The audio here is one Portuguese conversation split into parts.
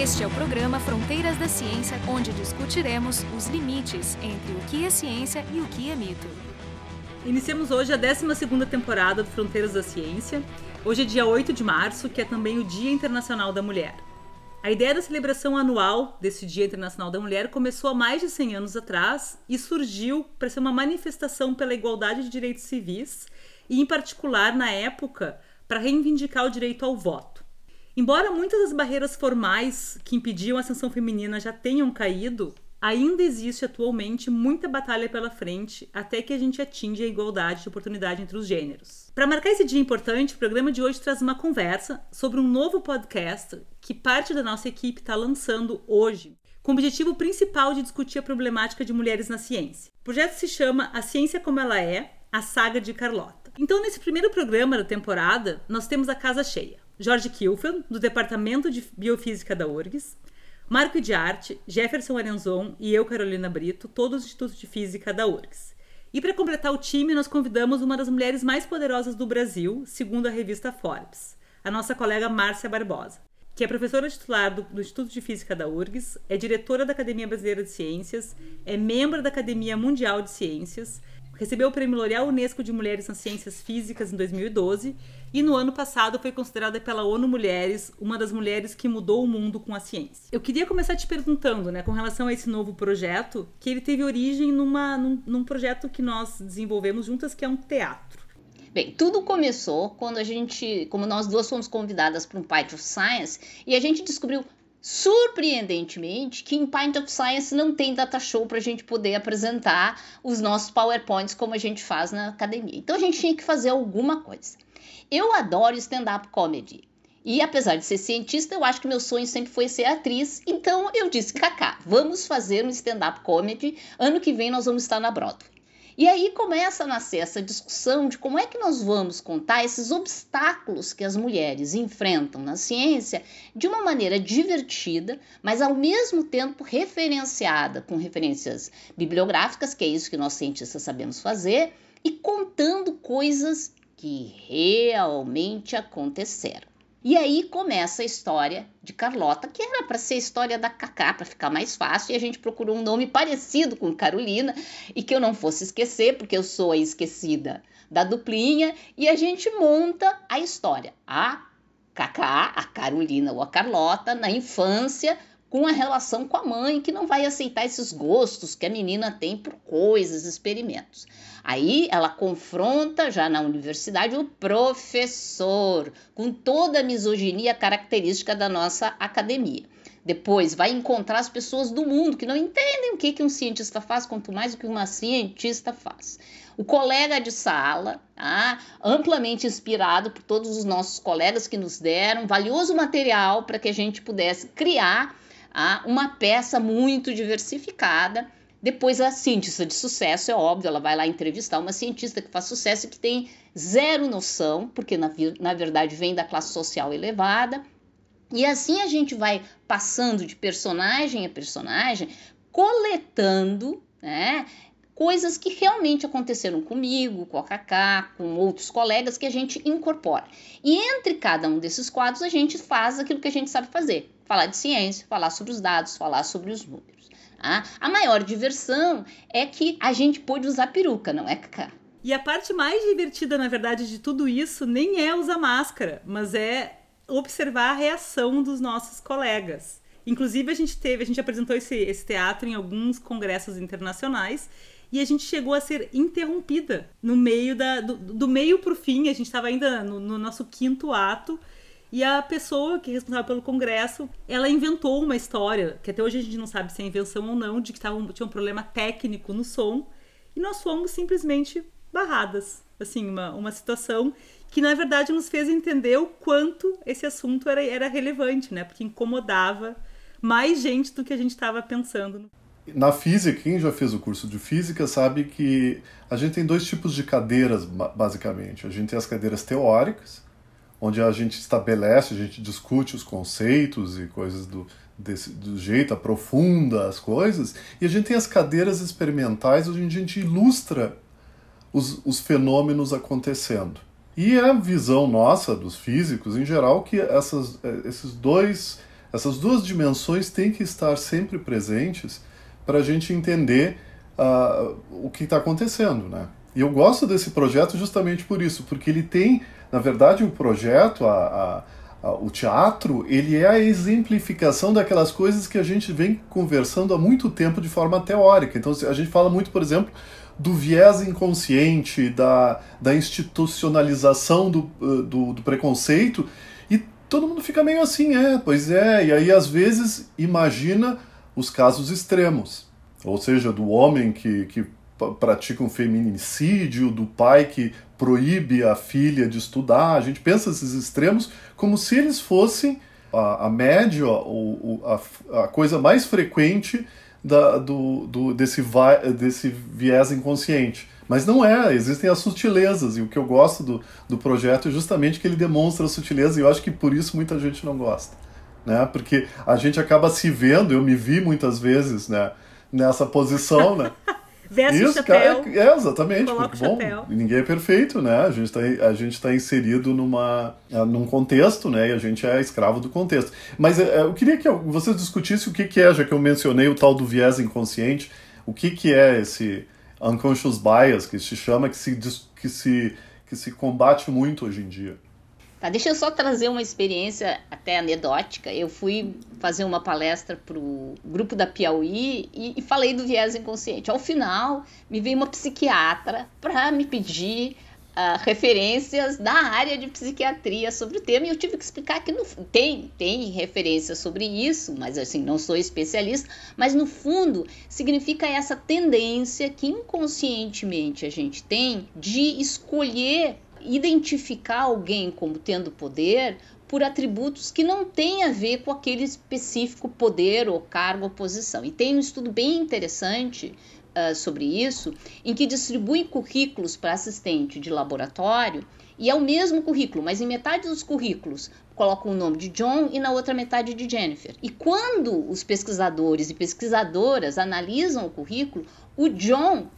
Este é o programa Fronteiras da Ciência, onde discutiremos os limites entre o que é ciência e o que é mito. Iniciamos hoje a 12ª temporada do Fronteiras da Ciência. Hoje é dia 8 de março, que é também o Dia Internacional da Mulher. A ideia da celebração anual desse Dia Internacional da Mulher começou há mais de 100 anos atrás e surgiu para ser uma manifestação pela igualdade de direitos civis e, em particular, na época, para reivindicar o direito ao voto. Embora muitas das barreiras formais que impediam a ascensão feminina já tenham caído, ainda existe atualmente muita batalha pela frente até que a gente atinja a igualdade de oportunidade entre os gêneros. Para marcar esse dia importante, o programa de hoje traz uma conversa sobre um novo podcast que parte da nossa equipe está lançando hoje, com o objetivo principal de discutir a problemática de mulheres na ciência. O projeto se chama A Ciência Como Ela É, a Saga de Carlota. Então, nesse primeiro programa da temporada, nós temos a casa cheia. Jorge Kilfen, do Departamento de Biofísica da URGS, Marco de Arte, Jefferson Arenzon e eu, Carolina Brito, todos do Instituto de Física da URGS. E para completar o time, nós convidamos uma das mulheres mais poderosas do Brasil, segundo a revista Forbes, a nossa colega Márcia Barbosa, que é professora titular do, do Instituto de Física da URGS, é diretora da Academia Brasileira de Ciências, é membro da Academia Mundial de Ciências, recebeu o Prêmio L'Oréal Unesco de Mulheres nas Ciências Físicas em 2012 e no ano passado foi considerada pela ONU Mulheres uma das mulheres que mudou o mundo com a ciência. Eu queria começar te perguntando, né, com relação a esse novo projeto, que ele teve origem numa, num, num projeto que nós desenvolvemos juntas, que é um teatro. Bem, tudo começou quando a gente, como nós duas fomos convidadas para um of Science e a gente descobriu surpreendentemente que em Pint of Science não tem data show para a gente poder apresentar os nossos PowerPoints como a gente faz na academia. Então a gente tinha que fazer alguma coisa. Eu adoro stand-up comedy. E apesar de ser cientista, eu acho que meu sonho sempre foi ser atriz. Então eu disse, Kaká, vamos fazer um stand-up comedy. Ano que vem nós vamos estar na Broadway. E aí começa a nascer essa discussão de como é que nós vamos contar esses obstáculos que as mulheres enfrentam na ciência de uma maneira divertida, mas ao mesmo tempo referenciada com referências bibliográficas, que é isso que nós cientistas sabemos fazer, e contando coisas que realmente aconteceram. E aí começa a história de Carlota, que era para ser a história da Cacá, para ficar mais fácil, e a gente procurou um nome parecido com Carolina e que eu não fosse esquecer, porque eu sou a esquecida da duplinha, e a gente monta a história. A Cacá, a Carolina ou a Carlota, na infância, com a relação com a mãe, que não vai aceitar esses gostos que a menina tem por coisas, experimentos. Aí ela confronta já na universidade o professor, com toda a misoginia característica da nossa academia. Depois vai encontrar as pessoas do mundo que não entendem o que, que um cientista faz, quanto mais o que uma cientista faz. O colega de sala, tá? amplamente inspirado por todos os nossos colegas que nos deram valioso material para que a gente pudesse criar uma peça muito diversificada. Depois, a cientista de sucesso, é óbvio, ela vai lá entrevistar uma cientista que faz sucesso e que tem zero noção, porque na, na verdade vem da classe social elevada. E assim a gente vai passando de personagem a personagem, coletando né, coisas que realmente aconteceram comigo, com a Kaká, com outros colegas que a gente incorpora. E entre cada um desses quadros a gente faz aquilo que a gente sabe fazer: falar de ciência, falar sobre os dados, falar sobre os números. Tá? A maior diversão é que a gente pôde usar peruca, não é, Kaká? E a parte mais divertida, na verdade, de tudo isso nem é usar máscara, mas é observar a reação dos nossos colegas. Inclusive, a gente teve, a gente apresentou esse, esse teatro em alguns congressos internacionais e a gente chegou a ser interrompida no meio da do, do meio pro fim, a gente estava ainda no, no, nosso quinto ato e a pessoa que é responsável pelo congresso, ela inventou uma história, que até hoje a gente não sabe se é invenção ou não, de que tava, tinha um problema técnico no som, e nós fomos simplesmente barradas. Assim, uma, uma situação que na verdade nos fez entender o quanto esse assunto era, era relevante, né? Porque incomodava mais gente do que a gente estava pensando na física, quem já fez o curso de física sabe que a gente tem dois tipos de cadeiras, basicamente. A gente tem as cadeiras teóricas, onde a gente estabelece, a gente discute os conceitos e coisas do, desse, do jeito, aprofunda as coisas. E a gente tem as cadeiras experimentais, onde a gente ilustra os, os fenômenos acontecendo. E é a visão nossa, dos físicos em geral, que essas, eh, esses dois Essas duas dimensões têm que estar sempre presentes para a gente entender uh, o que está acontecendo, né? E eu gosto desse projeto justamente por isso, porque ele tem, na verdade, o projeto, a, a, a, o teatro, ele é a exemplificação daquelas coisas que a gente vem conversando há muito tempo de forma teórica. Então, a gente fala muito, por exemplo, do viés inconsciente, da, da institucionalização do, uh, do, do preconceito, e todo mundo fica meio assim, é, pois é, e aí às vezes imagina os casos extremos, ou seja, do homem que, que pratica um feminicídio, do pai que proíbe a filha de estudar. A gente pensa esses extremos como se eles fossem a, a média, ou, a, a coisa mais frequente da, do, do, desse, desse viés inconsciente. Mas não é, existem as sutilezas, e o que eu gosto do, do projeto é justamente que ele demonstra a sutileza, e eu acho que por isso muita gente não gosta. Né? Porque a gente acaba se vendo, eu me vi muitas vezes né, nessa posição, né? Veste Isso, chapéu. Cara, é, exatamente. Porque, bom, ninguém é perfeito, né? A gente está a gente tá inserido numa, ah, num contexto, né? E a gente é escravo do contexto. Mas é, eu queria que vocês discutissem o que, que é, já que eu mencionei o tal do viés inconsciente, o que, que é esse unconscious bias, que se chama, que se, que se, que se combate muito hoje em dia. Tá, deixa eu só trazer uma experiência até anedótica. Eu fui fazer uma palestra para o grupo da Piauí e, e, falei do viés inconsciente. Ao final, me veio uma psiquiatra para me pedir uh, referências da área de psiquiatria sobre o tema e eu tive que explicar que no, tem, tem referências sobre isso, mas assim, não sou especialista, mas no fundo significa essa tendência que inconscientemente a gente tem de escolher identificar alguém como tendo poder por atributos que não têm a ver com aquele específico poder ou cargo ou posição. E tem um estudo bem interessante uh, sobre isso, em que distribui currículos para assistente de laboratório e é o mesmo currículo, mas em metade dos currículos colocam o nome de John e na outra metade de Jennifer. E quando os pesquisadores e pesquisadoras analisam o currículo, o John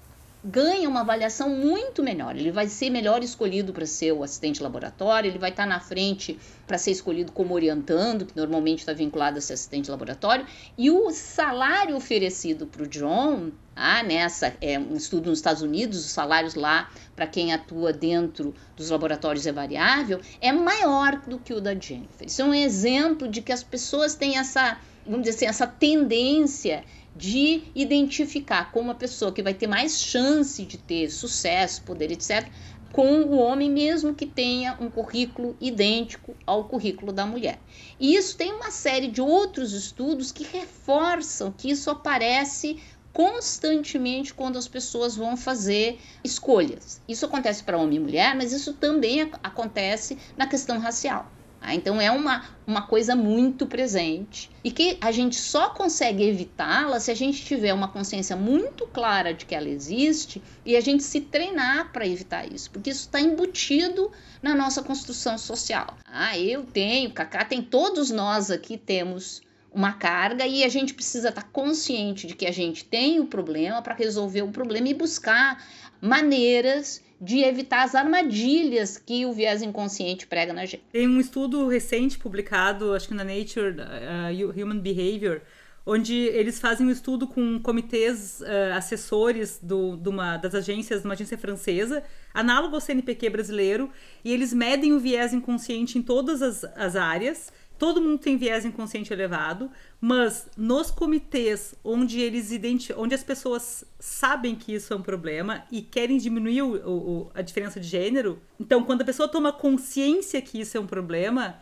ganha uma avaliação muito melhor. Ele vai ser melhor escolhido para ser o assistente laboratório, ele vai estar tá na frente para ser escolhido como orientando, que normalmente está vinculado a ser assistente laboratório, e o salário oferecido para o John, ah, nessa é um estudo nos Estados Unidos, os salários lá para quem atua dentro dos laboratórios é variável, é maior do que o da Jennifer. Isso é um exemplo de que as pessoas têm essa, vamos dizer assim, essa tendência de identificar como a pessoa que vai ter mais chance de ter sucesso, poder, etc., com o homem, mesmo que tenha um currículo idêntico ao currículo da mulher. E isso tem uma série de outros estudos que reforçam que isso aparece constantemente quando as pessoas vão fazer escolhas. Isso acontece para homem e mulher, mas isso também acontece na questão racial. Ah, então é uma, uma coisa muito presente e que a gente só consegue evitá-la se a gente tiver uma consciência muito clara de que ela existe e a gente se treinar para evitar isso, porque isso está embutido na nossa construção social. Ah, eu tenho, Cacá tem, todos nós aqui temos uma carga e a gente precisa estar consciente de que a gente tem o problema para resolver o problema e buscar maneiras de evitar as armadilhas que o viés inconsciente prega na gente. Tem um estudo recente publicado, acho que na Nature uh, Human Behavior, onde eles fazem um estudo com comitês uh, assessores do, de uma, das agências, de uma agência francesa, análogo ao CNPq brasileiro, e eles medem o viés inconsciente em todas as, as áreas todo mundo tem viés inconsciente elevado, mas nos comitês onde eles onde as pessoas sabem que isso é um problema e querem diminuir o, o, a diferença de gênero, então quando a pessoa toma consciência que isso é um problema,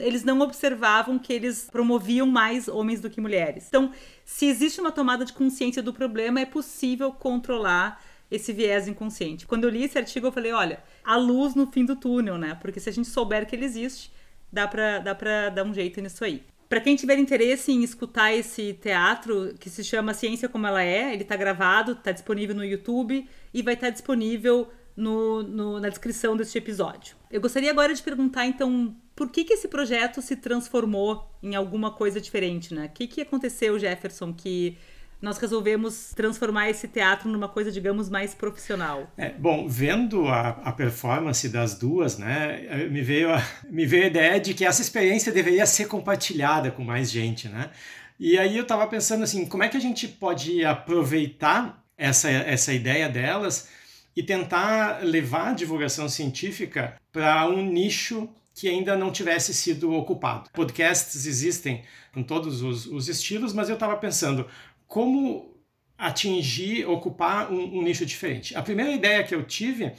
eles não observavam que eles promoviam mais homens do que mulheres. Então, se existe uma tomada de consciência do problema, é possível controlar esse viés inconsciente. Quando eu li esse artigo, eu falei, olha, a luz no fim do túnel, né? Porque se a gente souber que ele existe, dá pra, dá pra dar um jeito nisso aí. Para quem tiver interesse em escutar esse teatro, que se chama Ciência Como Ela É, ele está gravado, está disponível no YouTube e vai estar tá disponível no, no, na descrição deste episódio. Eu gostaria agora de perguntar, então, por que, que esse projeto se transformou em alguma coisa diferente, né? O que, que aconteceu, Jefferson, que nós resolvemos transformar esse teatro numa coisa, digamos, mais profissional? É, bom, vendo a, a, performance das duas, né, me veio, a, me veio a ideia de que essa experiência deveria ser compartilhada com mais gente, né? E aí eu estava pensando assim, como é que a gente pode aproveitar essa, essa ideia delas e tentar levar a divulgação científica para um nicho que ainda não tivesse sido ocupado. Podcasts existem com todos os, os estilos, mas eu estava pensando como atingir, ocupar um, um nicho diferente. A primeira ideia que eu tive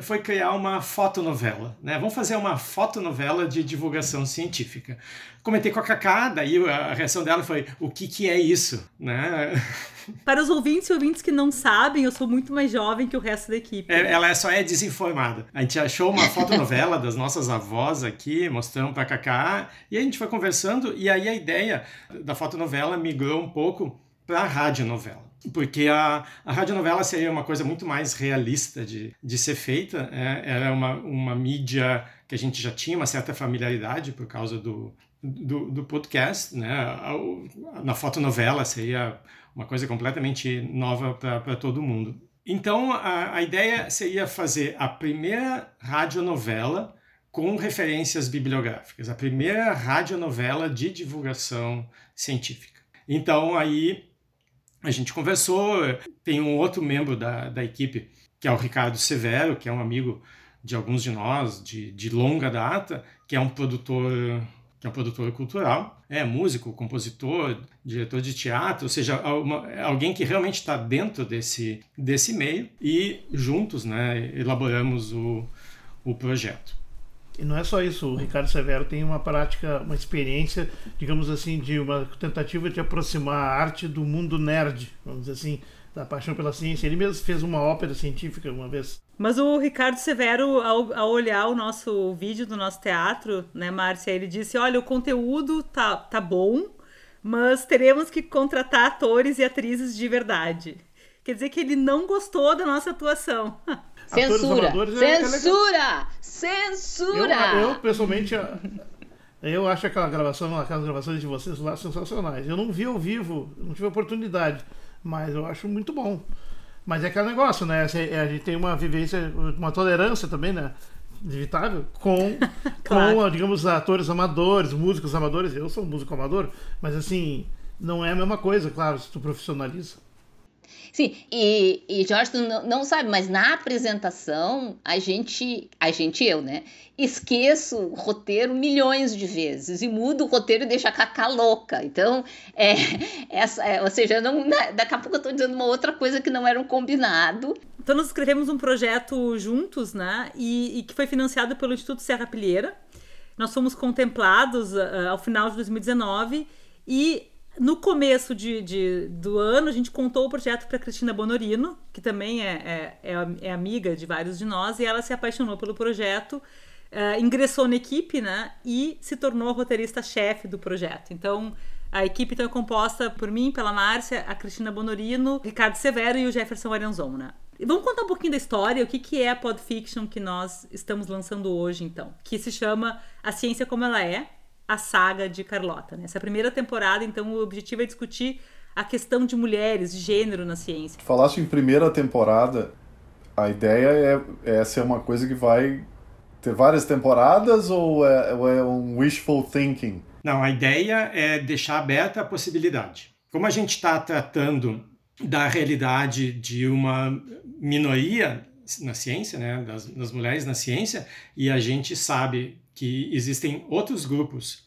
foi criar uma fotonovela. Né? Vamos fazer uma fotonovela de divulgação científica. Comentei com a Cacá, daí a reação dela foi: o que, que é isso? Né? Para os ouvintes e ouvintes que não sabem, eu sou muito mais jovem que o resto da equipe. É, ela só é desinformada. A gente achou uma fotonovela das nossas avós aqui, mostramos para a Cacá, e a gente foi conversando, e aí a ideia da fotonovela migrou um pouco para a radionovela porque a, a radionovela seria uma coisa muito mais realista de, de ser feita. É, era uma, uma mídia que a gente já tinha uma certa familiaridade por causa do, do, do podcast. Né? Na fotonovela seria uma coisa completamente nova para todo mundo. Então, a, a ideia seria fazer a primeira radionovela com referências bibliográficas, a primeira radionovela de divulgação científica. Então, aí a gente conversou, tem um outro membro da, da equipe, que é o Ricardo Severo, que é um amigo de alguns de nós, de, de longa data, que é um produtor que é um produtor cultural, é músico, compositor, diretor de teatro, ou seja, uma, alguém que realmente está dentro desse, desse meio e juntos né, elaboramos o, o projeto. E não é só isso, o Ricardo Severo tem uma prática, uma experiência, digamos assim, de uma tentativa de aproximar a arte do mundo nerd, vamos dizer assim, da paixão pela ciência. Ele mesmo fez uma ópera científica uma vez. Mas o Ricardo Severo, ao, ao olhar o nosso vídeo do nosso teatro, né, Márcia, ele disse: olha, o conteúdo tá, tá bom, mas teremos que contratar atores e atrizes de verdade. Quer dizer que ele não gostou da nossa atuação. Censura! É Censura! Censura! Eu, eu, pessoalmente, eu acho aquela gravação, aquelas gravações de vocês lá sensacionais. Eu não vi ao vivo, não tive oportunidade, mas eu acho muito bom. Mas é aquele negócio, né? É, a gente tem uma vivência, uma tolerância também, né? Inevitável, com, claro. com, digamos, atores amadores, músicos amadores. Eu sou um músico amador, mas assim, não é a mesma coisa, claro, se tu profissionaliza. Sim, e, e Jorge, não, não, sabe, mas na apresentação, a gente, a gente, eu, né, esqueço o roteiro milhões de vezes e mudo o roteiro e deixo a Cacá louca. Então, é, essa, é, ou seja, não, daqui a pouco eu tô dizendo uma outra coisa que não era um combinado. Então, nós escrevemos um projeto juntos, né, e, e que foi financiado pelo Instituto Serra Pilheira. Nós fomos contemplados uh, ao final de 2019 e no começo de, de, do ano, a gente contou o projeto para Cristina Bonorino, que também é, é, é, é, amiga de vários de nós, e ela se apaixonou pelo projeto, uh, ingressou na equipe né, e se tornou roteirista-chefe do projeto. Então, a equipe então, é composta por mim, pela Márcia, a Cristina Bonorino, Ricardo Severo e o Jefferson Aranzon. Né? Vamos contar um pouquinho da história, o que, que é a Podfiction que nós estamos lançando hoje, então, que se chama A Ciência Como Ela É, a saga de Carlota. Nessa primeira temporada, então, o objetivo é discutir a questão de mulheres, de gênero na ciência. Falaste em primeira temporada, a ideia é, é ser uma coisa que vai ter várias temporadas ou é, ou é um wishful thinking? Não, a ideia é deixar aberta a possibilidade. Como a gente está tratando da realidade de uma minoria na ciência, né, das, das mulheres na ciência, e a gente sabe que existem outros grupos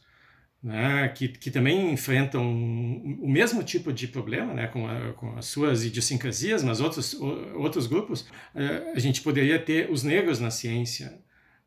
né, que, que também enfrentam o mesmo tipo de problema, né, com, a, com as suas idiosincrasias, mas outros, outros grupos, eh, a gente poderia ter os negros na ciência.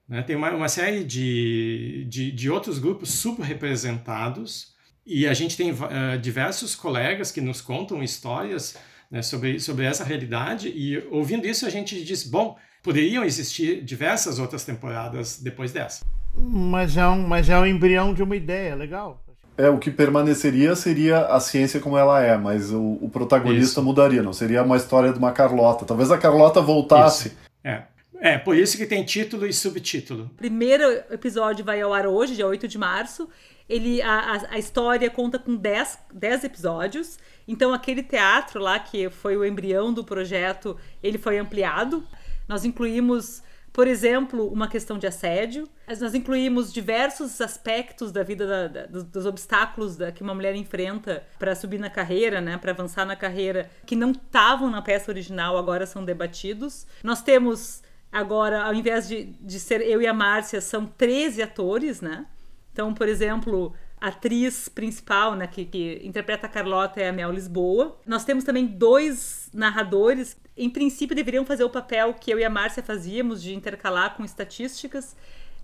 Né? Tem uma, uma série de, de, de outros grupos subrepresentados e a gente tem uh, diversos colegas que nos contam histórias né, sobre, sobre essa realidade e ouvindo isso a gente diz, bom, poderiam existir diversas outras temporadas depois dessa. Mas é um, mas é um embrião de uma ideia, legal. É, o que permaneceria seria a ciência como ela é, mas o, o protagonista Isso. mudaria, não seria uma história de uma Carlota. Talvez a Carlota voltasse. Isso. É. É, por isso que tem título e subtítulo. O primeiro episódio vai ao ar hoje, dia 8 de março. Ele, a, a história conta com 10, 10 episódios. Então, aquele teatro lá, que foi o embrião do projeto, ele foi ampliado. Nós incluímos, por exemplo, uma questão de assédio. Nós incluímos diversos aspectos da vida, da, da, dos, dos, obstáculos da, que uma mulher enfrenta para subir na carreira, né, para avançar na carreira, que não estavam na peça original, agora são debatidos. Nós temos Agora, ao invés de, de ser eu e a Márcia, são 13 atores, né? Então, por exemplo, a atriz principal, né, que, que interpreta a Carlota é a Mel Lisboa. Nós temos também dois narradores. Em princípio, deveriam fazer o papel que eu e a Márcia fazíamos, de intercalar com estatísticas,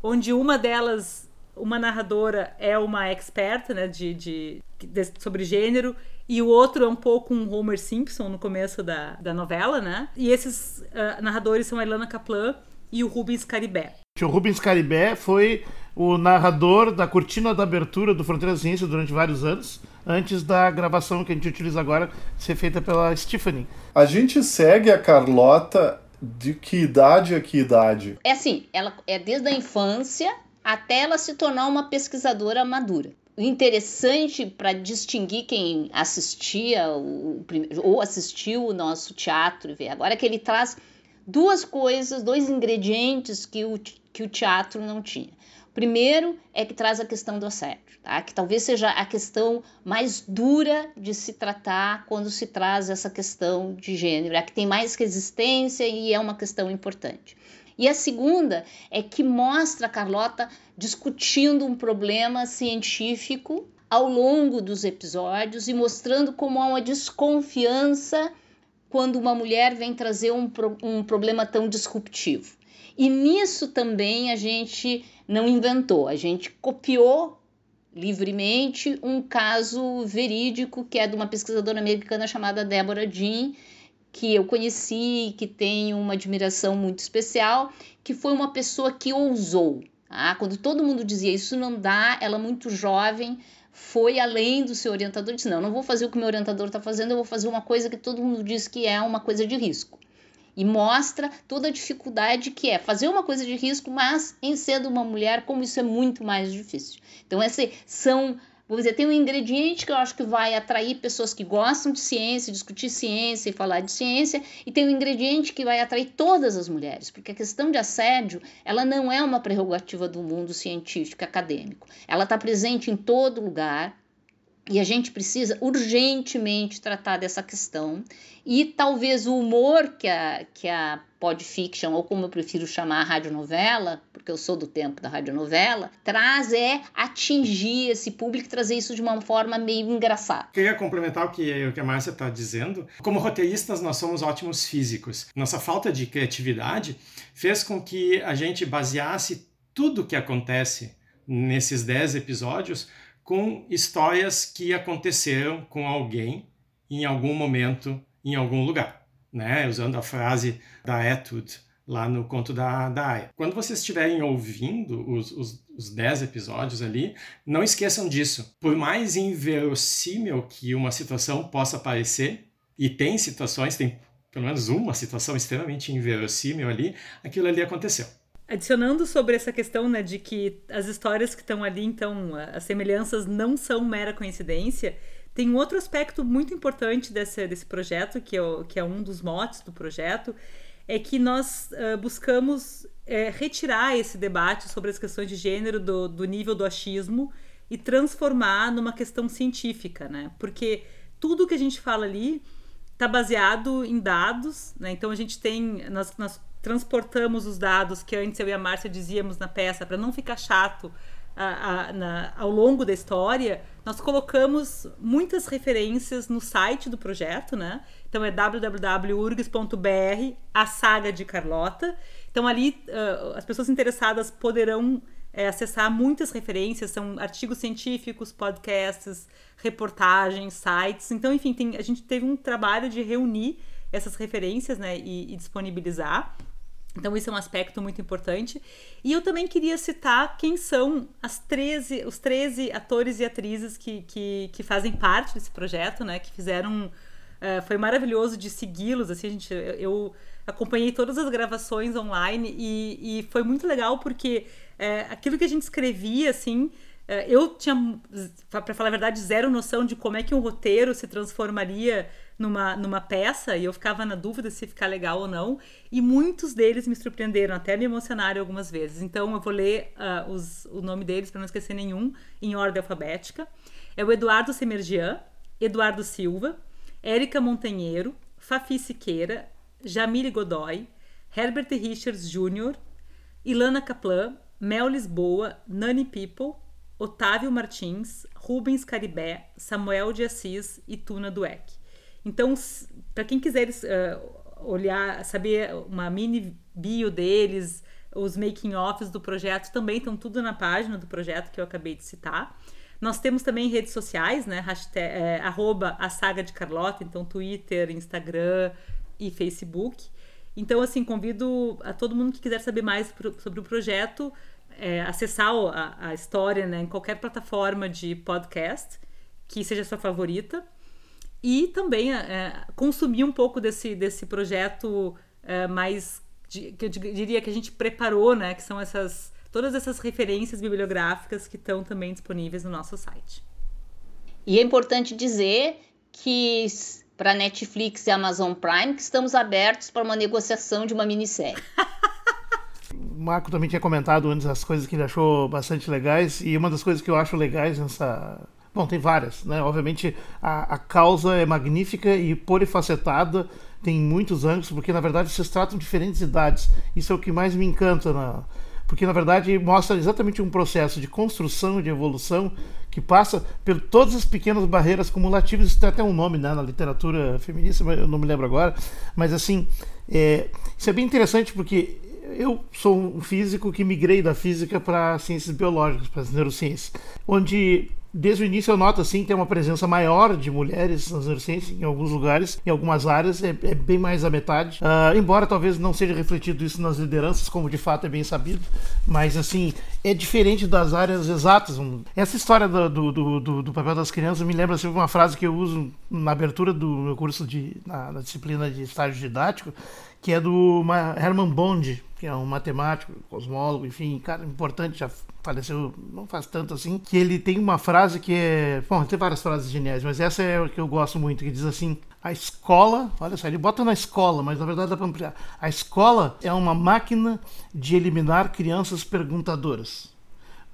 onde uma delas, uma narradora, é uma experta né, de, de, de sobre gênero e o outro é um pouco um Homer Simpson no começo da, da novela, né? E esses uh, narradores são a Ilana Kaplan e o Rubens Caribé. O Rubens Caribé foi o narrador da cortina da abertura do Fronteira Ciência durante vários anos, antes da gravação que a gente utiliza agora ser feita pela Stephanie. A gente segue a Carlota de que idade a que idade? É assim, ela é desde a infância até ela se tornar uma pesquisadora madura o interessante para distinguir quem assistia o, ou assistiu o nosso teatro e ver agora é que ele traz duas coisas, dois ingredientes que o, que o teatro não tinha. Primeiro é que traz a questão do assédio, tá? que talvez seja a questão mais dura de se tratar quando se traz essa questão de gênero, é a que tem mais resistência e é uma questão importante. E a segunda é que mostra a Carlota discutindo um problema científico ao longo dos episódios e mostrando como há uma desconfiança quando uma mulher vem trazer um, um problema tão disruptivo. E nisso também a gente não inventou, a gente copiou livremente um caso verídico que é de uma pesquisadora americana chamada Deborah Jean, que eu conheci, que tenho uma admiração muito especial, que foi uma pessoa que ousou. Tá? Quando todo mundo dizia isso não dá, ela muito jovem foi além do seu orientador, disse não, não vou fazer o que meu orientador está fazendo, eu vou fazer uma coisa que todo mundo diz que é uma coisa de risco. E mostra toda a dificuldade que é fazer uma coisa de risco, mas em sendo uma mulher, como isso é muito mais difícil. Então, esses são Vou dizer, tem um ingrediente que eu acho que vai atrair pessoas que gostam de ciência, discutir ciência e falar de ciência, e tem um ingrediente que vai atrair todas as mulheres, porque a questão de assédio, ela não é uma prerrogativa do mundo científico, acadêmico. Ela está presente em todo lugar, e a gente precisa urgentemente tratar dessa questão. E talvez o humor que a, que a podfiction, ou como eu prefiro chamar a radionovela, porque eu sou do tempo da radionovela, traz é atingir esse público e trazer isso de uma forma meio engraçada. Queria complementar o que, o que a Márcia está dizendo. Como roteiristas, nós somos ótimos físicos. Nossa falta de criatividade fez com que a gente baseasse tudo o que acontece nesses 10 episódios com histórias que aconteceram com alguém em algum momento, em algum lugar, né? Usando a frase da Etude lá no conto da, da Aya. Quando vocês estiverem ouvindo os, os, os dez episódios ali, não esqueçam disso. Por mais inverossímil que uma situação possa parecer, e tem situações, tem pelo menos uma situação extremamente inverossímil ali, aquilo ali aconteceu. Adicionando sobre essa questão né, de que as histórias que estão ali, então, as semelhanças não são mera coincidência, tem um outro aspecto muito importante desse, desse projeto, que é, que é um dos motes do projeto, é que nós uh, buscamos é, retirar esse debate sobre as questões de gênero do, do nível do achismo e transformar numa questão científica, né? Porque tudo que a gente fala ali está baseado em dados, né? Então a gente tem, nós, nós transportamos os dados que antes eu e a Márcia dizíamos na peça, para não ficar chato a, a, na, ao longo da história, nós colocamos muitas referências no site do projeto, né? Então é www.urgs.br, a saga de Carlota. Então ali uh, as pessoas interessadas poderão é, acessar muitas referências, são artigos científicos, podcasts, reportagens, sites. Então, enfim, tem, a gente teve um trabalho de reunir essas referências né, e, e disponibilizar. Então, isso é um aspecto muito importante. E eu também queria citar quem são as 13, os 13 atores e atrizes que, que, que fazem parte desse projeto, né? Que fizeram Uh, foi maravilhoso de segui-los, assim, a gente, eu acompanhei todas as gravações online e, e foi muito legal porque é, aquilo que a gente escrevia, assim, é, eu tinha, para falar a verdade, zero noção de como é que um roteiro se transformaria numa, numa peça e eu ficava na dúvida se ficar legal ou não. E muitos deles me surpreenderam, até me emocionaram algumas vezes. Então eu vou ler uh, os, o nome deles para não esquecer nenhum, em ordem alfabética. É o Eduardo Semergian, Eduardo Silva, Érica Montanheiro, Fafi Siqueira, Jamile Godoy, Herbert Richards Jr., Ilana Kaplan, Mel Lisboa, Nani People, Otávio Martins, Rubens Caribé, Samuel de Assis e Tuna Dueck. Então, para quem quiser uh, olhar, saber uma mini bio deles, os making-offs do projeto também estão tudo na página do projeto que eu acabei de citar. Nós temos também redes sociais, né? Hashtag, é, arroba a saga de Carlota, então Twitter, Instagram e Facebook. Então, assim, convido a todo mundo que quiser saber mais sobre o projeto é, acessar a, a, história né, em qualquer plataforma de podcast que seja sua favorita e também é, consumir um pouco desse, desse projeto é, mais que eu diria que a gente preparou, né, que são essas todas essas referências bibliográficas que estão também disponíveis no nosso site. E é importante dizer que para Netflix e Amazon Prime que estamos abertos para uma negociação de uma minissérie. o Marco também tinha comentado antes as coisas que ele achou bastante legais, e uma das coisas que eu acho legais nessa. Bom, tem várias, né? Obviamente a, a causa é magnífica e polifacetada, tem muitos ângulos, porque na verdade vocês tratam diferentes idades. Isso é o que mais me encanta na, porque na verdade mostra exatamente um processo de construção de evolução que passa por todas as pequenas barreiras cumulativas. Isso tem até um nome né, na literatura feminista, eu não me lembro agora. Mas assim, é, isso é bem interessante porque eu sou um físico que migrei da física para ciências biológicas, para as neurociências, onde desde o início eu noto assim tem uma presença maior de mulheres neurociências em alguns lugares, em algumas áreas é, é bem mais da metade. Uh, embora talvez não seja refletido isso nas lideranças, como de fato é bem sabido, mas assim é diferente das áreas exatas. Essa história do, do, do, do papel das crianças me lembra sempre uma frase que eu uso na abertura do meu curso de na, na disciplina de estágio didático, que é do Hermann Bond, que é um matemático, cosmólogo, enfim, cara importante, já faleceu não faz tanto assim, que ele tem uma frase que é. Bom, tem várias frases geniais, mas essa é o que eu gosto muito, que diz assim: a escola, olha só, ele bota na escola, mas na verdade dá para ampliar. A escola é uma máquina de eliminar crianças perguntadoras.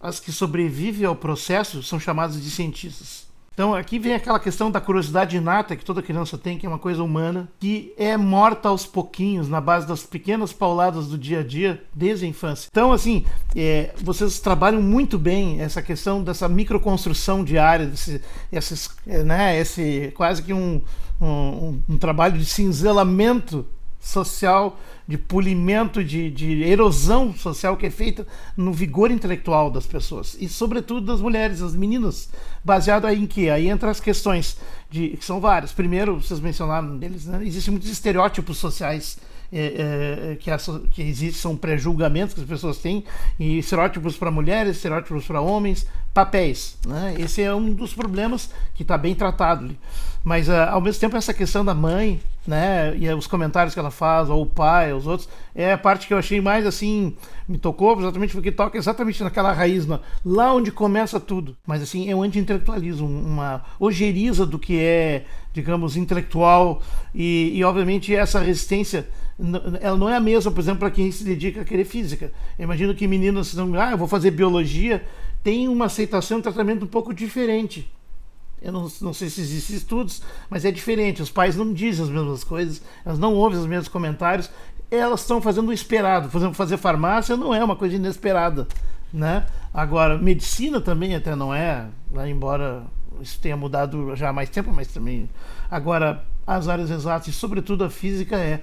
As que sobrevivem ao processo são chamadas de cientistas. Então aqui vem aquela questão da curiosidade inata que toda criança tem, que é uma coisa humana, que é morta aos pouquinhos, na base das pequenas pauladas do dia a dia, desde a infância. Então, assim, é, vocês trabalham muito bem essa questão dessa microconstrução diária, desse, esses, é, né, esse quase que um, um, um trabalho de cinzelamento social, de polimento, de, de, erosão social que é feita no vigor intelectual das pessoas e, sobretudo, das mulheres, das meninas, baseado aí em que? Aí entra as questões de que são várias. Primeiro, vocês mencionaram deles, né? existem muitos estereótipos sociais é, é, que, que existem, são pré-julgamentos que as pessoas têm, e estereótipos para mulheres, estereótipos para homens, papéis. Né? Esse é um dos problemas que está bem tratado. Mas, uh, ao mesmo tempo, essa questão da mãe, né, e os comentários que ela faz, ou o pai, os outros, é a parte que eu achei mais assim, me tocou, exatamente porque toca exatamente naquela raiz, lá onde começa tudo. Mas, assim, é um anti-intelectualismo, uma ojeriza do que é, digamos, intelectual, e, e obviamente, essa resistência ela não é a mesma, por exemplo, para quem se dedica a querer física. Eu imagino que meninas não, ah, eu vou fazer biologia, tem uma aceitação, um tratamento um pouco diferente. Eu não, não sei se existem estudos, mas é diferente. Os pais não dizem as mesmas coisas, elas não ouvem os mesmos comentários, elas estão fazendo o esperado. Por exemplo, fazer farmácia não é uma coisa inesperada. Né? Agora, medicina também até não é, né? embora isso tenha mudado já há mais tempo, mas também. Agora, as áreas exatas e, sobretudo, a física é.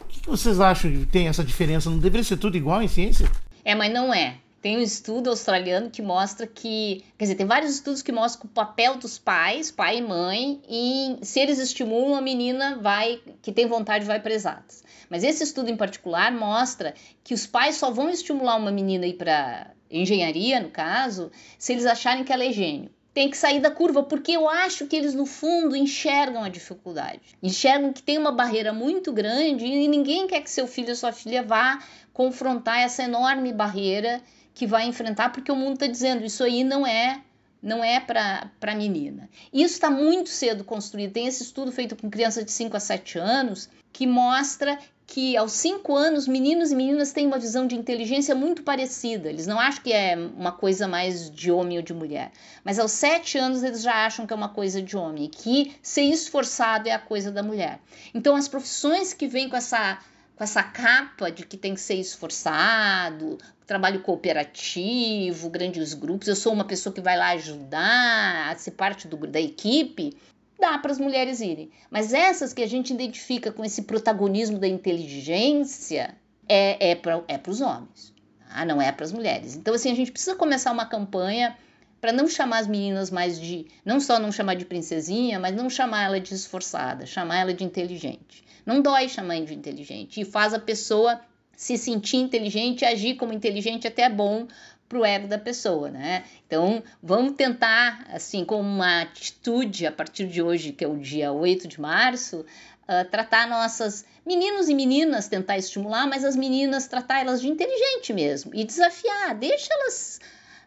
O que vocês acham que tem essa diferença? Não deveria ser tudo igual em ciência? É, mas não é. Tem um estudo australiano que mostra que, quer dizer, tem vários estudos que mostram o papel dos pais, pai e mãe, e se eles estimulam a menina vai que tem vontade vai para exatas. Mas esse estudo em particular mostra que os pais só vão estimular uma menina ir para engenharia, no caso, se eles acharem que ela é gênio. tem que sair da curva, porque eu acho que eles no fundo enxergam a dificuldade. Enxergam que tem uma barreira muito grande e ninguém quer que seu filho ou sua filha vá confrontar essa enorme barreira que vai enfrentar, porque o mundo está dizendo isso aí não é não é para menina. Isso está muito cedo construído. Tem esse estudo feito com crianças de 5 a 7 anos que mostra que aos 5 anos meninos e meninas têm uma visão de inteligência muito parecida. Eles não acham que é uma coisa mais de homem ou de mulher. Mas aos 7 anos eles já acham que é uma coisa de homem, que ser esforçado é a coisa da mulher. Então as profissões que vêm com essa com essa capa de que tem que ser esforçado, trabalho cooperativo, grandes grupos, eu sou uma pessoa que vai lá ajudar, a ser parte do, da equipe, dá para as mulheres irem. Mas essas que a gente identifica com esse protagonismo da inteligência é, é para é os homens, tá? não é para as mulheres. Então, assim, a gente precisa começar uma campanha para não chamar as meninas mais de. Não só não chamar de princesinha, mas não chamar ela de esforçada, chamar ela de inteligente. Não dói chamar de inteligente. E faz a pessoa se sentir inteligente, agir como inteligente até é bom para o ego da pessoa, né? Então, vamos tentar, assim, com uma atitude a partir de hoje, que é o dia 8 de março, uh, tratar nossas meninos e meninas, tentar estimular, mas as meninas tratar elas de inteligente mesmo e desafiar, deixa elas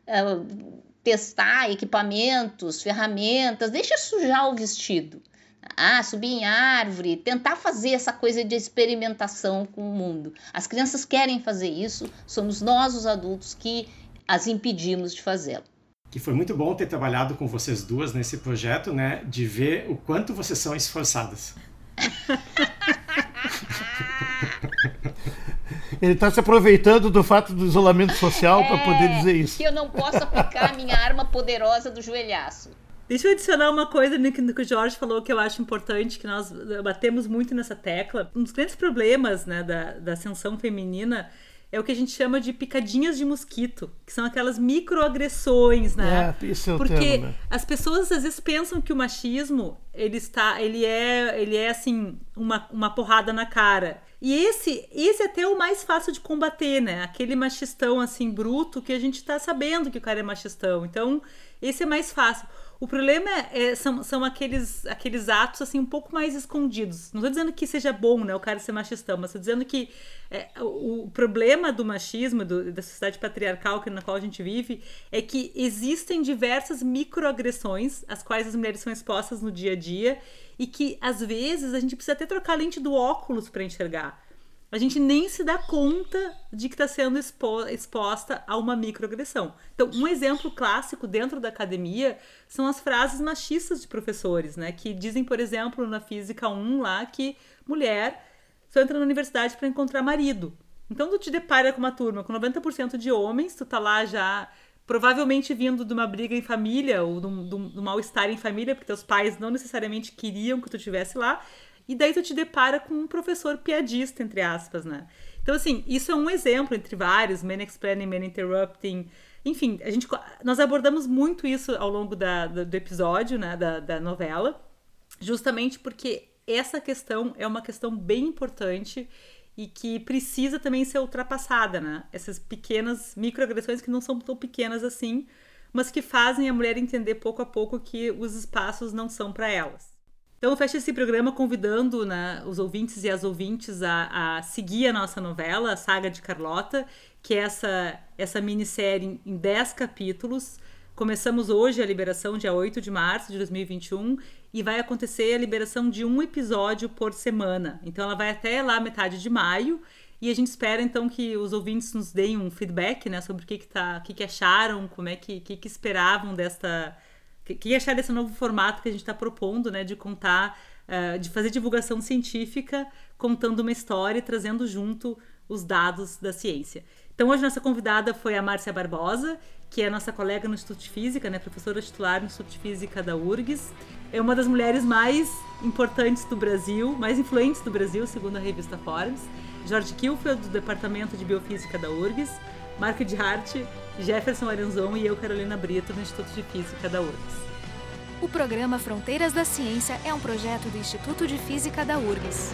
uh, testar equipamentos, ferramentas, deixa sujar o vestido, ah, subir em árvore, tentar fazer essa coisa de experimentação com o mundo. As crianças querem fazer isso, somos nós, os adultos, que as impedimos de fazê-lo. Que foi muito bom ter trabalhado com vocês duas nesse projeto, né? De ver o quanto vocês são esforçadas. Ele está se aproveitando do fato do isolamento social é, para poder dizer isso. Que eu não posso aplicar a minha arma poderosa do joelhaço. Deixa eu adicionar uma coisa no que o Jorge falou que eu acho importante, que nós batemos muito nessa tecla. Um dos grandes problemas né, da, da ascensão feminina é o que a gente chama de picadinhas de mosquito, que são aquelas microagressões, né? É, isso é Porque termo, né? as pessoas às vezes pensam que o machismo, ele está, ele é, ele é assim, uma, uma porrada na cara. E esse, esse é até o mais fácil de combater, né? Aquele machistão assim bruto que a gente tá sabendo que o cara é machistão. Então, esse é mais fácil. O problema é, são, são aqueles, aqueles atos assim um pouco mais escondidos. Não estou dizendo que seja bom, né, o cara ser machistão, mas estou dizendo que é, o, o, problema do machismo, do, da sociedade patriarcal na qual a gente vive, é que existem diversas microagressões às quais as mulheres são expostas no dia a dia e que às vezes a gente precisa até trocar a lente do óculos para enxergar a gente nem se dá conta de que está sendo expo exposta a uma microagressão. Então, um exemplo clássico dentro da academia são as frases machistas de professores, né? Que dizem, por exemplo, na Física 1 lá que mulher só entra na universidade para encontrar marido. Então, tu te depara com uma turma com 90% de homens, tu tá lá já provavelmente vindo de uma briga em família ou de um, um mal-estar em família, porque teus pais não necessariamente queriam que tu estivesse lá, e daí tu te depara com um professor piadista, entre aspas, né? Então, assim, isso é um exemplo entre vários, Men Explaining, Men Interrupting. Enfim, a gente, nós abordamos muito isso ao longo da, do, do episódio, né, da, da novela, justamente porque essa questão é uma questão bem importante e que precisa também ser ultrapassada, né? Essas pequenas microagressões que não são tão pequenas assim, mas que fazem a mulher entender pouco a pouco que os espaços não são para elas. Então, eu fecho esse programa convidando né, os ouvintes e as ouvintes a, a, seguir a nossa novela, a Saga de Carlota, que é essa, essa minissérie em 10 capítulos. Começamos hoje a liberação, dia 8 de março de 2021, e vai acontecer a liberação de um episódio por semana. Então, ela vai até lá metade de maio. E a gente espera então que os ouvintes nos deem um feedback, né, sobre o que que, tá, o que, que acharam, como é que, que, que esperavam desta que, achar desse novo formato que a gente está propondo, né, de contar, uh, de fazer divulgação científica, contando uma história e trazendo junto os dados da ciência. Então hoje nossa convidada foi a Márcia Barbosa, que é nossa colega no Instituto de Física, né, professora titular no Instituto de Física da URGS. É uma das mulheres mais importantes do Brasil, mais influentes do Brasil, segundo a revista Forbes. Jorge Kilfield, do Departamento de Biofísica da URGS. Marco de Arte, Jefferson Aranzon e eu, Carolina Brito, do Instituto de Física da URGS. O programa Fronteiras da Ciência é um projeto do Instituto de Física da URGS.